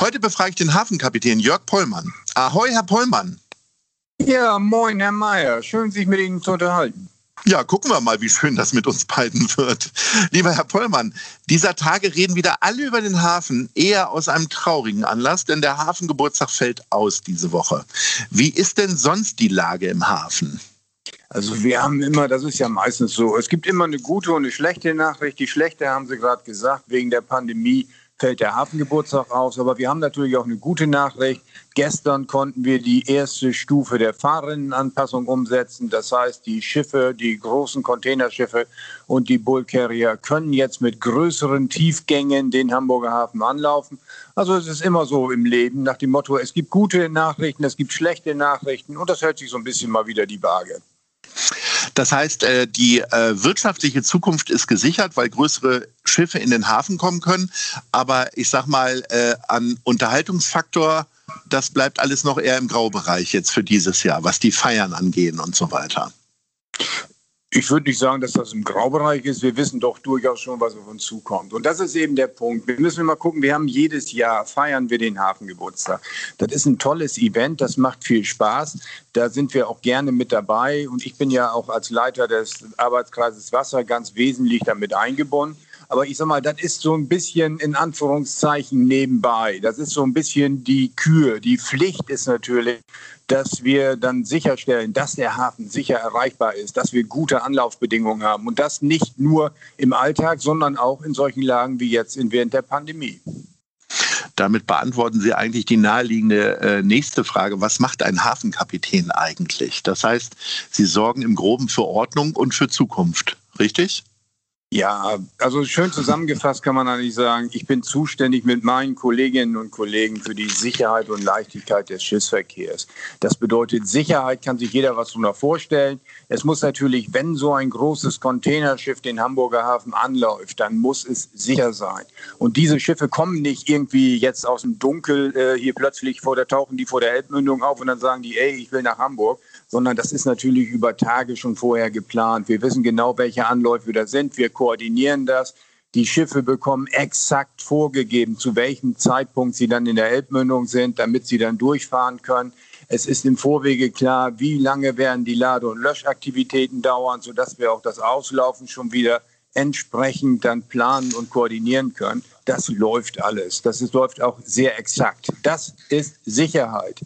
Heute befrage ich den Hafenkapitän Jörg Pollmann. Ahoi, Herr Pollmann. Ja, moin, Herr Meier. Schön, sich mit Ihnen zu unterhalten. Ja, gucken wir mal, wie schön das mit uns beiden wird. Lieber Herr Pollmann, dieser Tage reden wieder alle über den Hafen, eher aus einem traurigen Anlass, denn der Hafengeburtstag fällt aus diese Woche. Wie ist denn sonst die Lage im Hafen? Also wir haben immer, das ist ja meistens so, es gibt immer eine gute und eine schlechte Nachricht. Die schlechte haben Sie gerade gesagt, wegen der Pandemie fällt der Hafengeburtstag aus. Aber wir haben natürlich auch eine gute Nachricht. Gestern konnten wir die erste Stufe der Fahrerinnenanpassung umsetzen. Das heißt, die Schiffe, die großen Containerschiffe und die Bullcarrier können jetzt mit größeren Tiefgängen den Hamburger Hafen anlaufen. Also es ist immer so im Leben nach dem Motto, es gibt gute Nachrichten, es gibt schlechte Nachrichten und das hält sich so ein bisschen mal wieder die Waage. Das heißt, äh, die äh, wirtschaftliche Zukunft ist gesichert, weil größere Schiffe in den Hafen kommen können. Aber ich sag mal, äh, an Unterhaltungsfaktor, das bleibt alles noch eher im Graubereich jetzt für dieses Jahr, was die Feiern angehen und so weiter. Ich würde nicht sagen, dass das im Graubereich ist. Wir wissen doch durchaus schon, was auf uns zukommt. Und das ist eben der Punkt. Wir müssen mal gucken, wir haben jedes Jahr, feiern wir den Hafengeburtstag. Das ist ein tolles Event, das macht viel Spaß. Da sind wir auch gerne mit dabei. Und ich bin ja auch als Leiter des Arbeitskreises Wasser ganz wesentlich damit eingebunden. Aber ich sag mal, das ist so ein bisschen in Anführungszeichen nebenbei. Das ist so ein bisschen die Kür. Die Pflicht ist natürlich, dass wir dann sicherstellen, dass der Hafen sicher erreichbar ist, dass wir gute Anlaufbedingungen haben und das nicht nur im Alltag, sondern auch in solchen Lagen wie jetzt während der Pandemie. Damit beantworten Sie eigentlich die naheliegende äh, nächste Frage. Was macht ein Hafenkapitän eigentlich? Das heißt, Sie sorgen im Groben für Ordnung und für Zukunft, richtig? Ja, also schön zusammengefasst kann man eigentlich sagen, ich bin zuständig mit meinen Kolleginnen und Kollegen für die Sicherheit und Leichtigkeit des Schiffsverkehrs. Das bedeutet, Sicherheit kann sich jeder was darunter vorstellen. Es muss natürlich, wenn so ein großes Containerschiff den Hamburger Hafen anläuft, dann muss es sicher sein. Und diese Schiffe kommen nicht irgendwie jetzt aus dem Dunkel äh, hier plötzlich vor der tauchen die vor der Elbmündung auf und dann sagen die, ey, ich will nach Hamburg, sondern das ist natürlich über Tage schon vorher geplant. Wir wissen genau, welche Anläufe da sind. Wir koordinieren das. Die Schiffe bekommen exakt vorgegeben, zu welchem Zeitpunkt sie dann in der Elbmündung sind, damit sie dann durchfahren können. Es ist im Vorwege klar, wie lange werden die Lade- und Löschaktivitäten dauern, sodass wir auch das Auslaufen schon wieder entsprechend dann planen und koordinieren können. Das läuft alles. Das läuft auch sehr exakt. Das ist Sicherheit.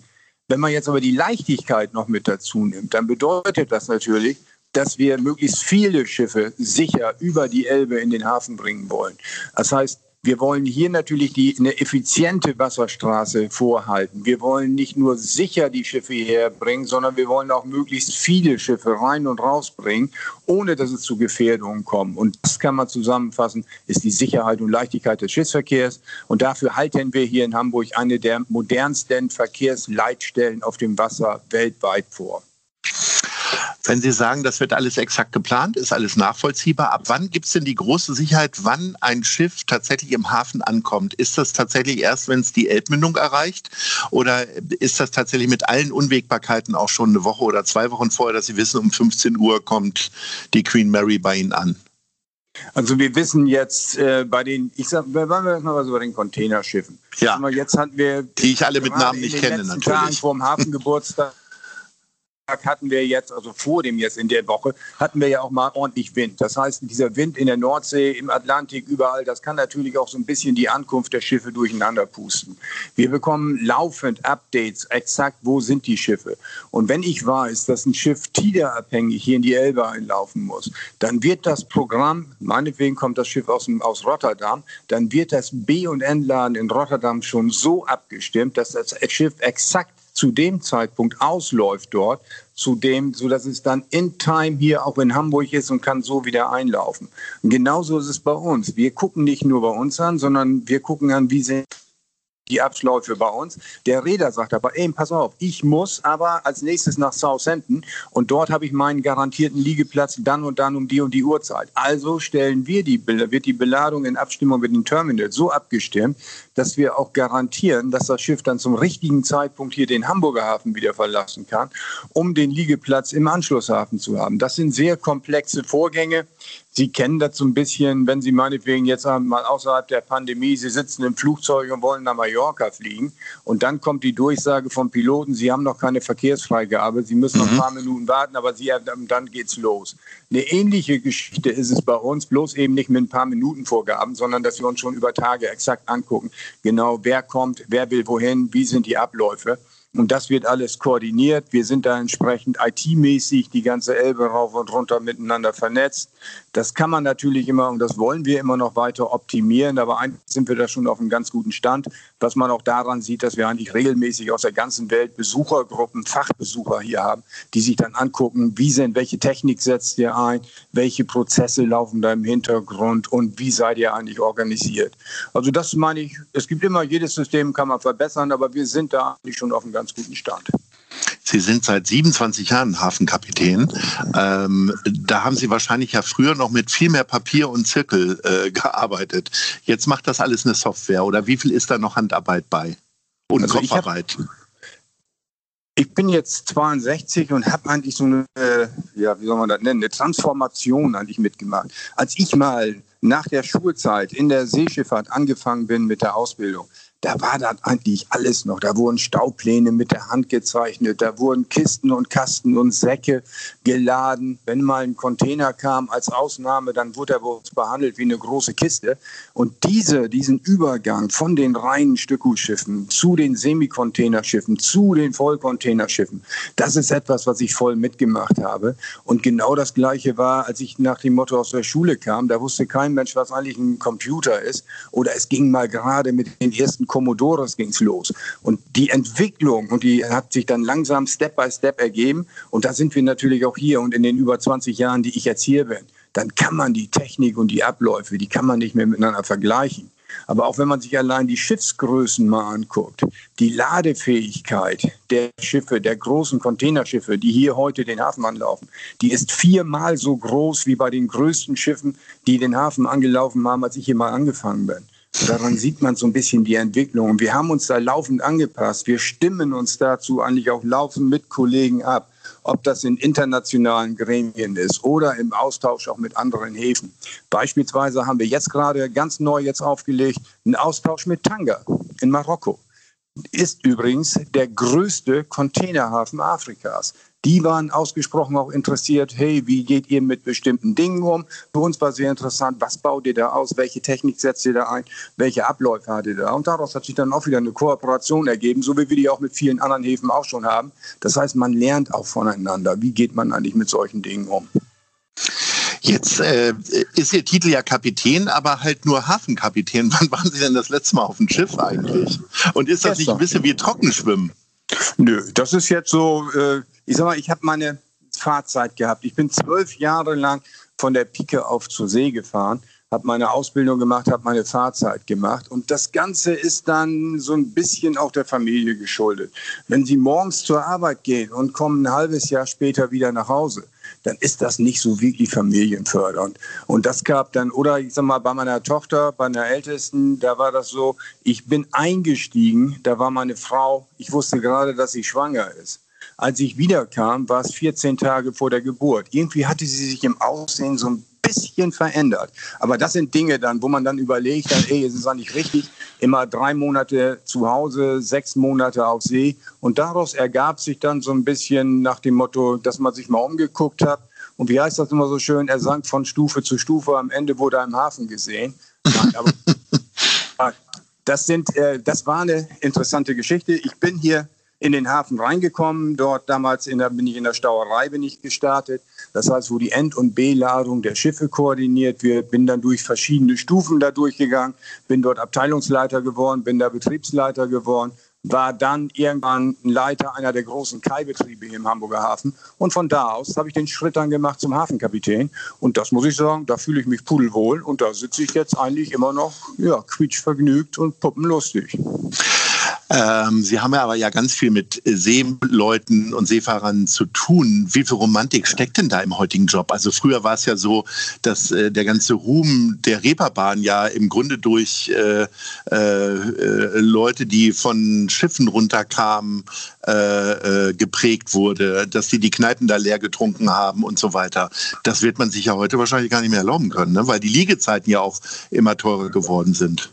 Wenn man jetzt aber die Leichtigkeit noch mit dazu nimmt, dann bedeutet das natürlich, dass wir möglichst viele Schiffe sicher über die Elbe in den Hafen bringen wollen. Das heißt, wir wollen hier natürlich die, eine effiziente Wasserstraße vorhalten. Wir wollen nicht nur sicher die Schiffe hierher bringen, sondern wir wollen auch möglichst viele Schiffe rein und rausbringen, ohne dass es zu Gefährdungen kommt. Und das kann man zusammenfassen, ist die Sicherheit und Leichtigkeit des Schiffsverkehrs. Und dafür halten wir hier in Hamburg eine der modernsten Verkehrsleitstellen auf dem Wasser weltweit vor. Wenn Sie sagen, das wird alles exakt geplant, ist alles nachvollziehbar, ab wann gibt es denn die große Sicherheit, wann ein Schiff tatsächlich im Hafen ankommt? Ist das tatsächlich erst, wenn es die Elbmündung erreicht? Oder ist das tatsächlich mit allen Unwägbarkeiten auch schon eine Woche oder zwei Wochen vorher, dass Sie wissen, um 15 Uhr kommt die Queen Mary bei Ihnen an? Also wir wissen jetzt äh, bei den, ich sag, wir waren erstmal so bei den Containerschiffen. Ja. Jetzt hatten wir die ich alle mit Namen nicht kenne natürlich. Tagen vor dem Hafengeburtstag hatten wir jetzt, also vor dem jetzt in der Woche, hatten wir ja auch mal ordentlich Wind. Das heißt, dieser Wind in der Nordsee, im Atlantik, überall, das kann natürlich auch so ein bisschen die Ankunft der Schiffe durcheinander pusten. Wir bekommen laufend Updates, exakt wo sind die Schiffe. Und wenn ich weiß, dass ein Schiff TIDA-abhängig hier in die Elbe einlaufen muss, dann wird das Programm, meinetwegen kommt das Schiff aus, aus Rotterdam, dann wird das B- und N-Laden in Rotterdam schon so abgestimmt, dass das Schiff exakt zu dem Zeitpunkt ausläuft dort, zu dem, so dass es dann in Time hier auch in Hamburg ist und kann so wieder einlaufen. Und genauso ist es bei uns. Wir gucken nicht nur bei uns an, sondern wir gucken an, wie sind die Abläufe bei uns. Der Räder sagt aber, ey, pass auf, ich muss aber als nächstes nach Southampton und dort habe ich meinen garantierten Liegeplatz dann und dann um die und die Uhrzeit. Also stellen wir die, wird die Beladung in Abstimmung mit dem Terminal so abgestimmt, dass wir auch garantieren, dass das Schiff dann zum richtigen Zeitpunkt hier den Hamburger Hafen wieder verlassen kann, um den Liegeplatz im Anschlusshafen zu haben. Das sind sehr komplexe Vorgänge. Sie kennen das so ein bisschen, wenn Sie meinetwegen jetzt mal außerhalb der Pandemie, Sie sitzen im Flugzeug und wollen nach Mallorca fliegen und dann kommt die Durchsage vom Piloten, Sie haben noch keine Verkehrsfreigabe, Sie müssen noch ein mhm. paar Minuten warten, aber Sie, dann geht's los. Eine ähnliche Geschichte ist es bei uns, bloß eben nicht mit ein paar Minuten Vorgaben, sondern dass wir uns schon über Tage exakt angucken, genau wer kommt, wer will wohin, wie sind die Abläufe. Und das wird alles koordiniert. Wir sind da entsprechend IT-mäßig die ganze Elbe rauf und runter miteinander vernetzt. Das kann man natürlich immer und das wollen wir immer noch weiter optimieren. Aber eigentlich sind wir da schon auf einem ganz guten Stand, was man auch daran sieht, dass wir eigentlich regelmäßig aus der ganzen Welt Besuchergruppen, Fachbesucher hier haben, die sich dann angucken, wie sind, welche Technik setzt ihr ein, welche Prozesse laufen da im Hintergrund und wie seid ihr eigentlich organisiert. Also das meine ich, es gibt immer, jedes System kann man verbessern, aber wir sind da eigentlich schon auf einem ganz ganz guten Start. Sie sind seit 27 Jahren Hafenkapitän. Ähm, da haben Sie wahrscheinlich ja früher noch mit viel mehr Papier und Zirkel äh, gearbeitet. Jetzt macht das alles eine Software oder wie viel ist da noch Handarbeit bei? Und also Kopfarbeit? Ich, bin jetzt 62 und habe eigentlich so eine, äh, ja, wie soll man das nennen, eine Transformation eigentlich mitgemacht. Als ich mal nach der Schulzeit in der Seeschifffahrt angefangen bin mit der Ausbildung, da war das eigentlich alles noch. Da wurden Staupläne mit der Hand gezeichnet, da wurden Kisten und Kasten und Säcke geladen. Wenn mal ein Container kam als Ausnahme, dann wurde er bei uns behandelt wie eine große Kiste. Und diese, diesen Übergang von den reinen Stückgutsschiffen zu den Semikontainerschiffen, zu den Vollcontainerschiffen, das ist etwas, was ich voll mitgemacht habe. Und genau das Gleiche war, als ich nach dem Motto aus der Schule kam, da wusste kein Mensch, was eigentlich ein Computer ist. Oder es ging mal gerade mit den ersten Commodores ging es los. Und die Entwicklung, und die hat sich dann langsam Step by Step ergeben. Und da sind wir natürlich auch hier und in den über 20 Jahren, die ich jetzt hier bin, dann kann man die Technik und die Abläufe, die kann man nicht mehr miteinander vergleichen. Aber auch wenn man sich allein die Schiffsgrößen mal anguckt, die Ladefähigkeit der Schiffe, der großen Containerschiffe, die hier heute den Hafen anlaufen, die ist viermal so groß wie bei den größten Schiffen, die den Hafen angelaufen haben, als ich hier mal angefangen bin. Daran sieht man so ein bisschen die Entwicklung. Wir haben uns da laufend angepasst. Wir stimmen uns dazu eigentlich auch laufend mit Kollegen ab, ob das in internationalen Gremien ist oder im Austausch auch mit anderen Häfen. Beispielsweise haben wir jetzt gerade ganz neu jetzt aufgelegt einen Austausch mit Tanga in Marokko. Ist übrigens der größte Containerhafen Afrikas. Die waren ausgesprochen auch interessiert, hey, wie geht ihr mit bestimmten Dingen um? Für uns war sehr interessant, was baut ihr da aus? Welche Technik setzt ihr da ein? Welche Abläufe hat ihr da? Und daraus hat sich dann auch wieder eine Kooperation ergeben, so wie wir die auch mit vielen anderen Häfen auch schon haben. Das heißt, man lernt auch voneinander. Wie geht man eigentlich mit solchen Dingen um? Jetzt äh, ist Ihr Titel ja Kapitän, aber halt nur Hafenkapitän. Wann waren Sie denn das letzte Mal auf dem Schiff eigentlich? Und ist das nicht ein bisschen wie Trockenschwimmen? Nö, das ist jetzt so, äh, ich sag mal, ich habe meine Fahrzeit gehabt. Ich bin zwölf Jahre lang von der Pike auf zur See gefahren, habe meine Ausbildung gemacht, habe meine Fahrzeit gemacht. Und das Ganze ist dann so ein bisschen auch der Familie geschuldet. Wenn Sie morgens zur Arbeit gehen und kommen ein halbes Jahr später wieder nach Hause, dann ist das nicht so wirklich familienfördernd. Und das gab dann, oder ich sag mal, bei meiner Tochter, bei einer Ältesten, da war das so, ich bin eingestiegen, da war meine Frau, ich wusste gerade, dass sie schwanger ist. Als ich wiederkam, war es 14 Tage vor der Geburt. Irgendwie hatte sie sich im Aussehen so ein bisschen verändert. Aber das sind Dinge dann, wo man dann überlegt, dann, ey, es ist eigentlich richtig, immer drei Monate zu Hause, sechs Monate auf See. Und daraus ergab sich dann so ein bisschen nach dem Motto, dass man sich mal umgeguckt hat. Und wie heißt das immer so schön? Er sank von Stufe zu Stufe. Am Ende wurde er im Hafen gesehen. Nein, aber das, sind, äh, das war eine interessante Geschichte. Ich bin hier in den Hafen reingekommen. Dort damals in der, bin ich in der Stauerei bin ich gestartet. Das heißt, wo die End- und Beladung der Schiffe koordiniert wird, bin dann durch verschiedene Stufen da durchgegangen, bin dort Abteilungsleiter geworden, bin da Betriebsleiter geworden, war dann irgendwann Leiter einer der großen Kaibetriebe hier im Hamburger Hafen. Und von da aus habe ich den Schritt dann gemacht zum Hafenkapitän. Und das muss ich sagen, da fühle ich mich pudelwohl. Und da sitze ich jetzt eigentlich immer noch ja, quietschvergnügt und puppenlustig. Ähm, Sie haben ja aber ja ganz viel mit Seeleuten und Seefahrern zu tun. Wie viel Romantik steckt denn da im heutigen Job? Also früher war es ja so, dass äh, der ganze Ruhm der Reeperbahn ja im Grunde durch äh, äh, Leute, die von Schiffen runterkamen, äh, äh, geprägt wurde, dass sie die Kneipen da leer getrunken haben und so weiter. Das wird man sich ja heute wahrscheinlich gar nicht mehr erlauben können, ne? weil die Liegezeiten ja auch immer teurer geworden sind.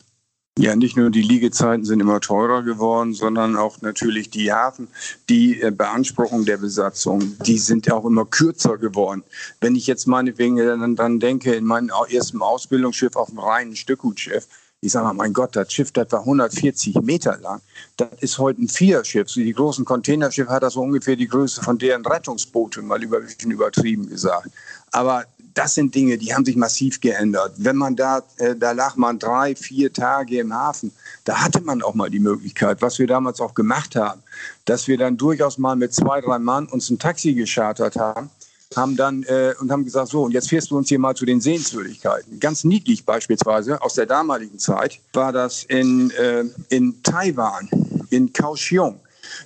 Ja, nicht nur die Liegezeiten sind immer teurer geworden, sondern auch natürlich die Hafen, die äh, Beanspruchung der Besatzung, die sind auch immer kürzer geworden. Wenn ich jetzt meinetwegen dann, dann denke, in meinem ersten Ausbildungsschiff auf dem reinen Stückgutschiff, ich sage mal, mein Gott, das Schiff, das war 140 Meter lang. Das ist heute ein Viererschiff. Die großen Containerschiffe hat das so ungefähr die Größe von deren Rettungsboote, mal über, übertrieben gesagt. Aber das sind Dinge, die haben sich massiv geändert. Wenn man da, äh, da lag man drei, vier Tage im Hafen, da hatte man auch mal die Möglichkeit, was wir damals auch gemacht haben, dass wir dann durchaus mal mit zwei, drei Mann uns ein Taxi geschartert haben, haben dann äh, und haben gesagt, so, und jetzt fährst du uns hier mal zu den Sehenswürdigkeiten. Ganz niedlich beispielsweise aus der damaligen Zeit war das in, äh, in Taiwan, in Kaohsiung.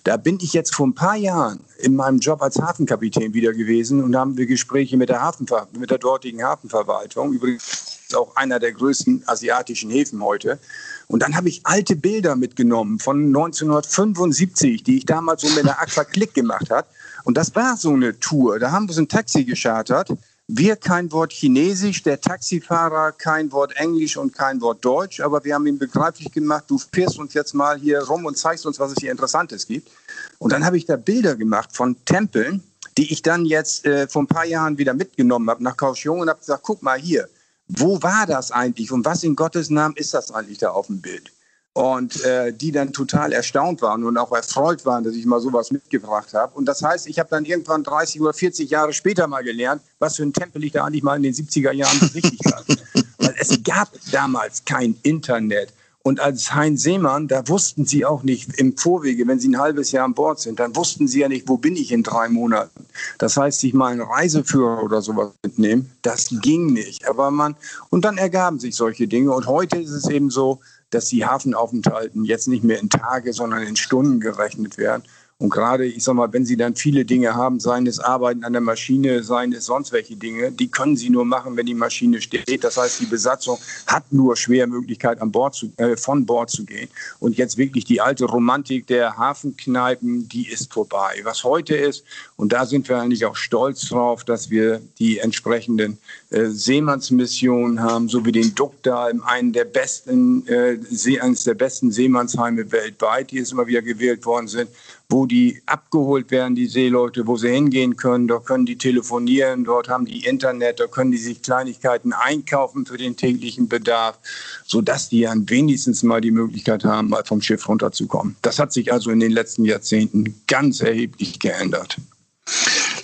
Da bin ich jetzt vor ein paar Jahren in meinem Job als Hafenkapitän wieder gewesen und haben wir Gespräche mit der, Hafenver mit der dortigen Hafenverwaltung, übrigens auch einer der größten asiatischen Häfen heute. Und dann habe ich alte Bilder mitgenommen von 1975, die ich damals so mit der Aqua Click gemacht habe. Und das war so eine Tour. Da haben wir so ein Taxi geschartert wir kein Wort Chinesisch, der Taxifahrer kein Wort Englisch und kein Wort Deutsch, aber wir haben ihm begreiflich gemacht, du fährst uns jetzt mal hier rum und zeigst uns, was es hier Interessantes gibt. Und dann habe ich da Bilder gemacht von Tempeln, die ich dann jetzt äh, vor ein paar Jahren wieder mitgenommen habe nach Kaohsiung und habe gesagt, guck mal hier, wo war das eigentlich und was in Gottes Namen ist das eigentlich da auf dem Bild? Und äh, die dann total erstaunt waren und auch erfreut waren, dass ich mal sowas mitgebracht habe. Und das heißt, ich habe dann irgendwann 30 oder 40 Jahre später mal gelernt, was für ein Tempel ich da eigentlich mal in den 70er Jahren richtig hatte. Weil es gab damals kein Internet. Und als Heinz Seemann, da wussten sie auch nicht im Vorwege, wenn sie ein halbes Jahr an Bord sind, dann wussten sie ja nicht, wo bin ich in drei Monaten. Das heißt, sich mal einen Reiseführer oder sowas mitnehmen, das ging nicht. Aber man, und dann ergaben sich solche Dinge. Und heute ist es eben so, dass die Hafenaufenthalten jetzt nicht mehr in Tage, sondern in Stunden gerechnet werden. Und gerade, ich sag mal, wenn Sie dann viele Dinge haben, seien es Arbeiten an der Maschine, seien es sonst welche Dinge, die können Sie nur machen, wenn die Maschine steht. Das heißt, die Besatzung hat nur schwer Möglichkeit, an Bord zu, äh, von Bord zu gehen. Und jetzt wirklich die alte Romantik der Hafenkneipen, die ist vorbei. Was heute ist, und da sind wir eigentlich auch stolz drauf, dass wir die entsprechenden äh, Seemannsmissionen haben, so wie den Duckdal, einen der besten, äh, eines der besten Seemannsheime weltweit, die jetzt immer wieder gewählt worden sind wo die abgeholt werden, die Seeleute, wo sie hingehen können. Dort können die telefonieren, dort haben die Internet, da können die sich Kleinigkeiten einkaufen für den täglichen Bedarf, sodass die dann wenigstens mal die Möglichkeit haben, mal vom Schiff runterzukommen. Das hat sich also in den letzten Jahrzehnten ganz erheblich geändert.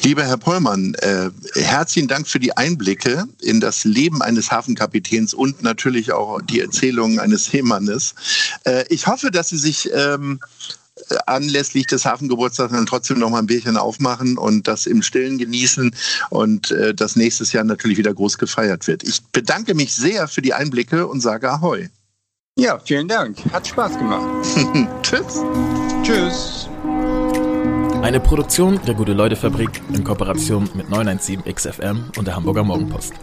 Lieber Herr Pollmann, äh, herzlichen Dank für die Einblicke in das Leben eines Hafenkapitäns und natürlich auch die Erzählungen eines Seemannes. Äh, ich hoffe, dass Sie sich ähm, anlässlich des Hafengeburtstags dann trotzdem noch mal ein Bierchen aufmachen und das im Stillen genießen und äh, das nächstes Jahr natürlich wieder groß gefeiert wird. Ich bedanke mich sehr für die Einblicke und sage Ahoi. Ja, vielen Dank. Hat Spaß gemacht. Tschüss. Tschüss. Eine Produktion der Gute-Leute-Fabrik in Kooperation mit 917 XFM und der Hamburger Morgenpost.